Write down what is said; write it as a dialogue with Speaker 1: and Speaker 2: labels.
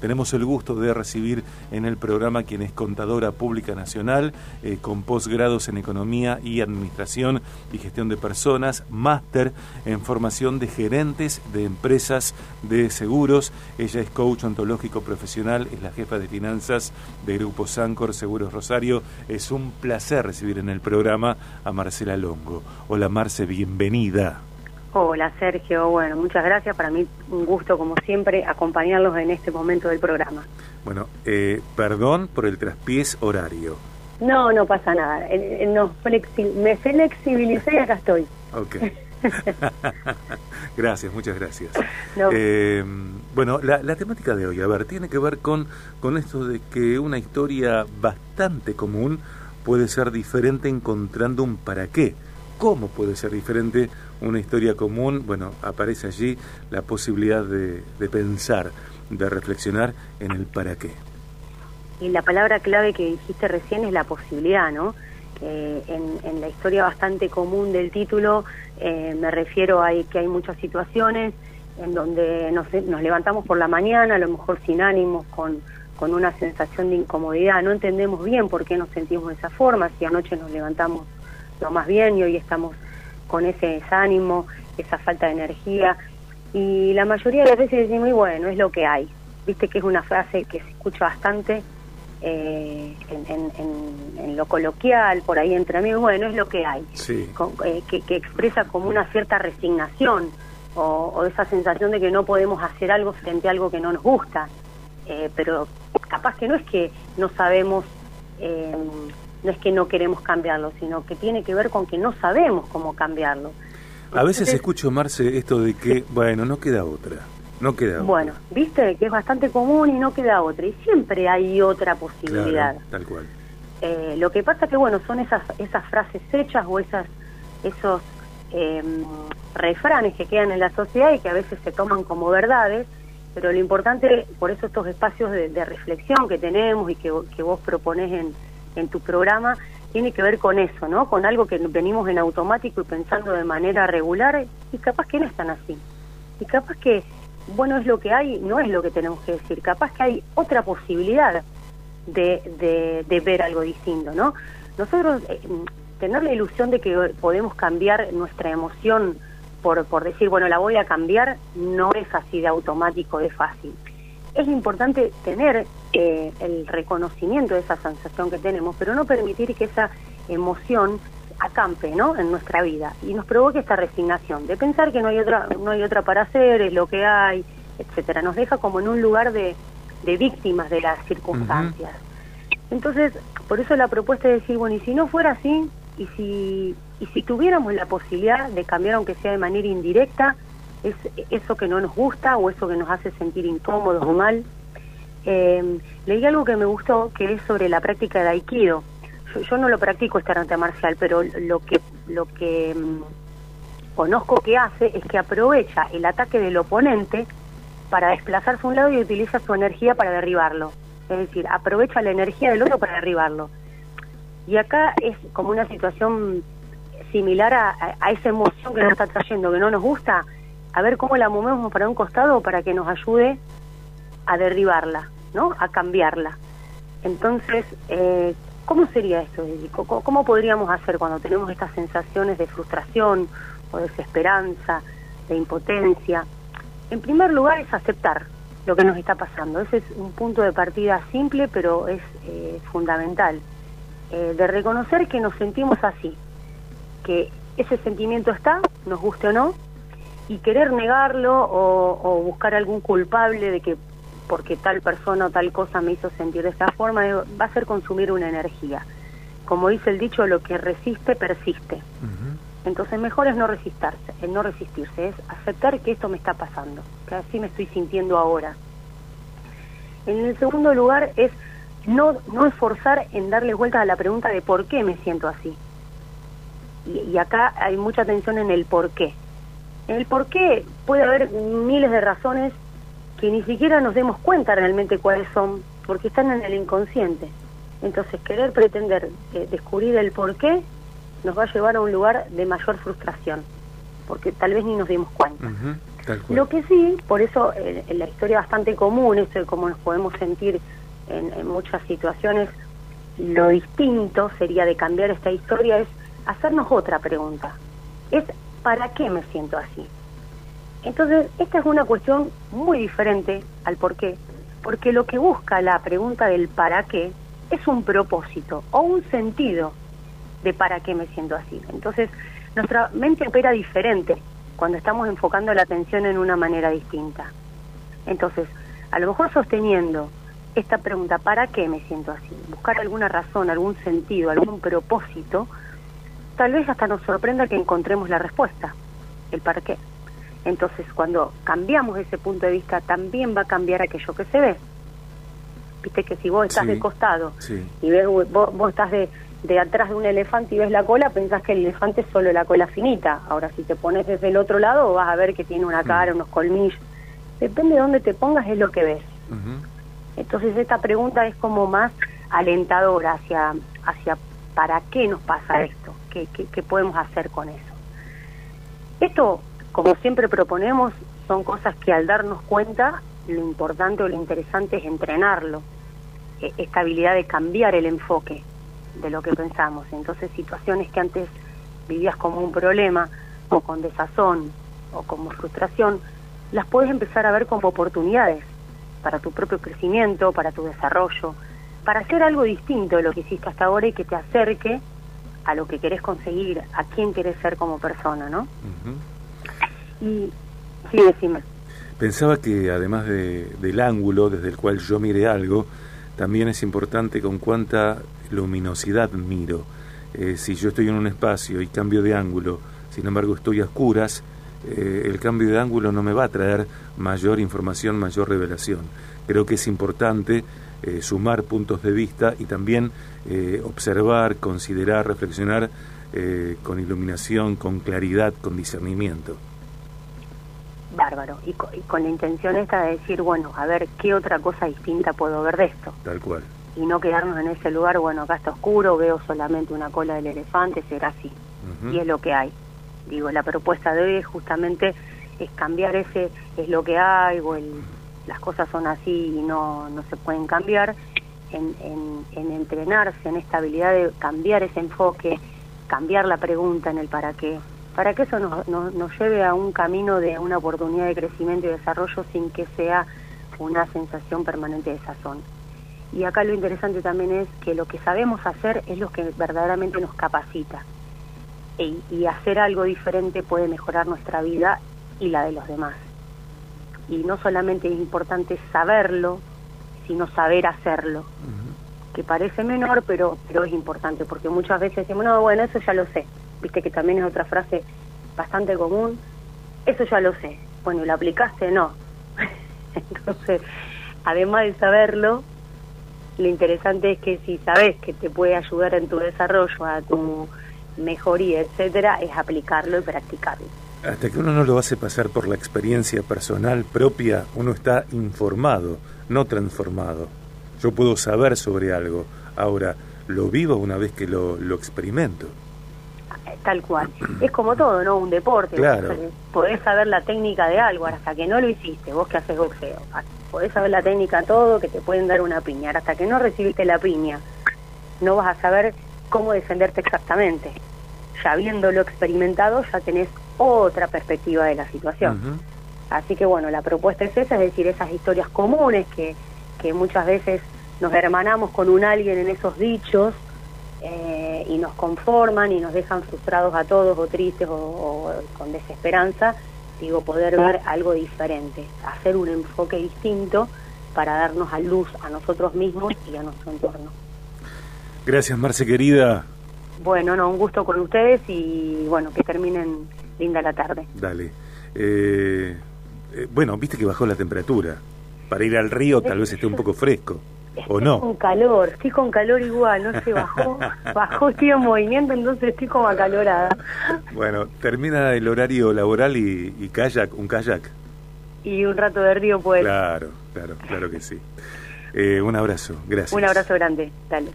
Speaker 1: tenemos el gusto de recibir en el programa quien es contadora pública nacional, eh, con posgrados en economía y administración y gestión de personas, máster en formación de gerentes de empresas de seguros. Ella es coach ontológico profesional, es la jefa de finanzas de Grupo Sancor Seguros Rosario. Es un placer recibir en el programa a Marcela Longo. Hola Marce, bienvenida.
Speaker 2: Hola Sergio, bueno, muchas gracias. Para mí un gusto, como siempre, acompañarlos en este momento del programa.
Speaker 1: Bueno, eh, perdón por el traspiés horario.
Speaker 2: No, no pasa nada. No, me flexibilicé y acá estoy.
Speaker 1: Ok. gracias, muchas gracias. Eh, bueno, la, la, temática de hoy, a ver, tiene que ver con, con esto de que una historia bastante común puede ser diferente encontrando un para qué. ¿Cómo puede ser diferente una historia común? Bueno, aparece allí la posibilidad de, pensar, de reflexionar en el para qué.
Speaker 2: Y la palabra clave que dijiste recién es la posibilidad, ¿no? Eh, en, la historia bastante común del título eh, me refiero a que hay muchas situaciones en donde nos, nos levantamos por la mañana, a lo mejor sin ánimos, con, con una sensación de incomodidad, no entendemos bien por qué nos sentimos de esa forma, si anoche nos levantamos lo más bien y hoy estamos con ese desánimo, esa falta de energía. Y la mayoría de las veces decimos, bueno, es lo que hay. Viste que es una frase que se escucha bastante eh, en, lo coloquial, por ahí entre amigos, bueno, es lo que hay. Eh, que, expresa como una cierta resignación o, o, esa sensación de que no podemos hacer algo frente a algo que no nos gusta. Eh, pero capaz que no es que no sabemos no es que no queremos cambiarlo, sino que tiene que ver con que no sabemos cómo cambiarlo.
Speaker 1: A veces escucho, Marce, esto de que, bueno, no queda otra. No queda otra.
Speaker 2: Bueno, viste que es bastante común y no queda otra. Y siempre hay otra posibilidad.
Speaker 1: tal cual.
Speaker 2: Eh, lo que pasa que, bueno, son esas, esas frases hechas o esas, esos em, refranes que quedan en la sociedad y que a veces se toman como verdades. Pero lo importante, por eso estos espacios de, reflexión que tenemos y que, que vos proponés en, en tu programa tiene que ver con eso, ¿no? Con algo que venimos en automático y pensando de manera regular y capaz que no están así. Y capaz que, bueno, es lo que hay, no es lo que tenemos que decir. Capaz que hay otra posibilidad de, de, ver algo distinto, ¿no? Nosotros eh, tener la ilusión de que podemos cambiar nuestra emoción por, por decir, bueno, la voy a cambiar, no es así de automático, de fácil es importante tener eh, el reconocimiento de esa sensación que tenemos, pero no permitir que esa emoción acampe ¿no? en nuestra vida y nos provoque esta resignación de pensar que no hay otra no hay otra para hacer es lo que hay etcétera. Nos deja como en un lugar de, de víctimas de las circunstancias. Entonces por eso la propuesta es decir bueno y si no fuera así y si y si tuviéramos la posibilidad de cambiar aunque sea de manera indirecta es eso que no nos gusta o eso que nos hace sentir incómodos o mal. Eh, leí algo que me gustó, que es sobre la práctica de Aikido. Yo, no lo practico este arte marcial, pero lo que, lo que mm, conozco que hace es que aprovecha el ataque del oponente para desplazarse a un lado y utiliza su energía para derribarlo. Es decir, aprovecha la energía del otro para derribarlo. Y acá es como una situación similar a, a esa emoción que nos está trayendo, que no nos gusta, a ver cómo la movemos para un costado para que nos ayude a derribarla, ¿no? A cambiarla. Entonces, eh, ¿cómo sería esto, ¿Cómo podríamos hacer cuando tenemos estas sensaciones de frustración o desesperanza, de impotencia? En primer lugar es aceptar lo que nos está pasando. Ese es un punto de partida simple, pero es eh, fundamental. Eh, de reconocer que nos sentimos así, que ese sentimiento está, nos guste o no, y querer negarlo o, buscar algún culpable de que porque tal persona o tal cosa me hizo sentir de esta forma, va a ser consumir una energía. Como dice el dicho, lo que resiste, persiste. Entonces mejor es no resistirse, el no resistirse, es aceptar que esto me está pasando, que así me estoy sintiendo ahora. En el segundo lugar es no, no esforzar en darle vuelta a la pregunta de por qué me siento así. Y, y acá hay mucha atención en el por qué el por qué puede haber miles de razones que ni siquiera nos demos cuenta realmente cuáles son, porque están en el inconsciente. Entonces, querer pretender eh, descubrir el por qué nos va a llevar a un lugar de mayor frustración, porque tal vez ni nos dimos cuenta. Lo que sí, por eso eh, en la historia bastante común, esto de cómo nos podemos sentir en, muchas situaciones, lo distinto sería de cambiar esta historia es hacernos otra pregunta. Es ¿para qué me siento así? Entonces, esta es una cuestión muy diferente al por qué, porque lo que busca la pregunta del para qué es un propósito o un sentido de para qué me siento así. Entonces, nuestra mente opera diferente cuando estamos enfocando la atención en una manera distinta. Entonces, a lo mejor sosteniendo esta pregunta, ¿para qué me siento así? Buscar alguna razón, algún sentido, algún propósito, tal vez hasta nos sorprenda que encontremos la respuesta, el para qué. Entonces, cuando cambiamos ese punto de vista, también va a cambiar aquello que se ve. Viste que si vos estás de costado y ves, vos, estás de, de atrás de un elefante y ves la cola, pensás que el elefante es solo la cola finita. Ahora, si te pones desde el otro lado, vas a ver que tiene una cara, mm. unos colmillos. Depende de dónde te pongas, es lo que ves. Entonces, esta pregunta es como más alentadora hacia, hacia para qué nos pasa esto, qué, qué, qué podemos hacer con eso. Esto como siempre proponemos, son cosas que al darnos cuenta, lo importante o lo interesante es entrenarlo, e, esta habilidad de cambiar el enfoque de lo que pensamos. Entonces, situaciones que antes vivías como un problema, o con desazón, o como frustración, las puedes empezar a ver como oportunidades para tu propio crecimiento, para tu desarrollo, para hacer algo distinto de lo que hiciste hasta ahora y que te acerque a lo que querés conseguir, a quién querés ser como persona, ¿no? Y sí, decime.
Speaker 1: Pensaba que además de, del ángulo desde el cual yo mire algo, también es importante con cuánta luminosidad miro. Eh, si yo estoy en un espacio y cambio de ángulo, sin embargo estoy a oscuras, eh, el cambio de ángulo no me va a traer mayor información, mayor revelación. Creo que es importante eh, sumar puntos de vista y también observar, considerar, reflexionar con iluminación, con claridad, con discernimiento
Speaker 2: bárbaro. Y con, la intención esta de decir, bueno, a ver qué otra cosa distinta puedo ver de esto.
Speaker 1: Tal cual.
Speaker 2: Y no quedarnos en ese lugar, bueno, acá está oscuro, veo solamente una cola del elefante, será así. Y es lo que hay. Digo, la propuesta de hoy justamente es cambiar ese, es lo que hay, o el, las cosas son así y no, no se pueden cambiar, en, en, en entrenarse en esta habilidad de cambiar ese enfoque, cambiar la pregunta en el para qué, para que eso nos, nos, lleve a un camino de una oportunidad de crecimiento y desarrollo sin que sea una sensación permanente de sazón. Y acá lo interesante también es que lo que sabemos hacer es lo que verdaderamente nos capacita. Y hacer algo diferente puede mejorar nuestra vida y la de los demás. Y no solamente es importante saberlo, sino saber hacerlo. Que parece menor, pero, pero es importante, porque muchas veces decimos, no, bueno, eso ya lo sé viste que también es otra frase bastante común, eso ya lo sé. Bueno, ¿lo aplicaste? No. Entonces, además de saberlo, lo interesante es que si sabes que te puede ayudar en tu desarrollo, a tu mejoría, etcétera, es aplicarlo y practicarlo.
Speaker 1: Hasta que uno no lo hace pasar por la experiencia personal propia, uno está informado, no transformado. Yo puedo saber sobre algo, ahora lo vivo una vez que lo, lo experimento
Speaker 2: tal cual. Es como todo, ¿no? Un deporte.
Speaker 1: Claro.
Speaker 2: Podés saber la técnica de algo hasta que no lo hiciste, vos que haces boxeo. Podés saber la técnica todo, que te pueden dar una piña. Hasta que no recibiste la piña, no vas a saber cómo defenderte exactamente. Ya habiéndolo experimentado, ya tenés otra perspectiva de la situación. Así que bueno, la propuesta es esa, es decir, esas historias comunes que, que muchas veces nos hermanamos con un alguien en esos dichos eh, y nos conforman y nos dejan frustrados a todos o tristes o, con desesperanza, digo, poder ver algo diferente, hacer un enfoque distinto para darnos a luz a nosotros mismos y a nuestro entorno.
Speaker 1: Gracias, Marce, querida.
Speaker 2: Bueno, no, un gusto con ustedes y bueno, que terminen linda la tarde.
Speaker 1: Dale. Eh, eh, bueno, viste que bajó la temperatura. Para ir al río tal vez esté un poco fresco. ¿O no?
Speaker 2: con calor, estoy con calor igual, no se bajó, bajó, estoy en movimiento, entonces estoy como acalorada.
Speaker 1: Bueno, termina el horario laboral y, y kayak, un kayak.
Speaker 2: Y un rato de río pues.
Speaker 1: Claro, claro, claro que sí. Eh, un abrazo, gracias.
Speaker 2: Un abrazo grande, dale.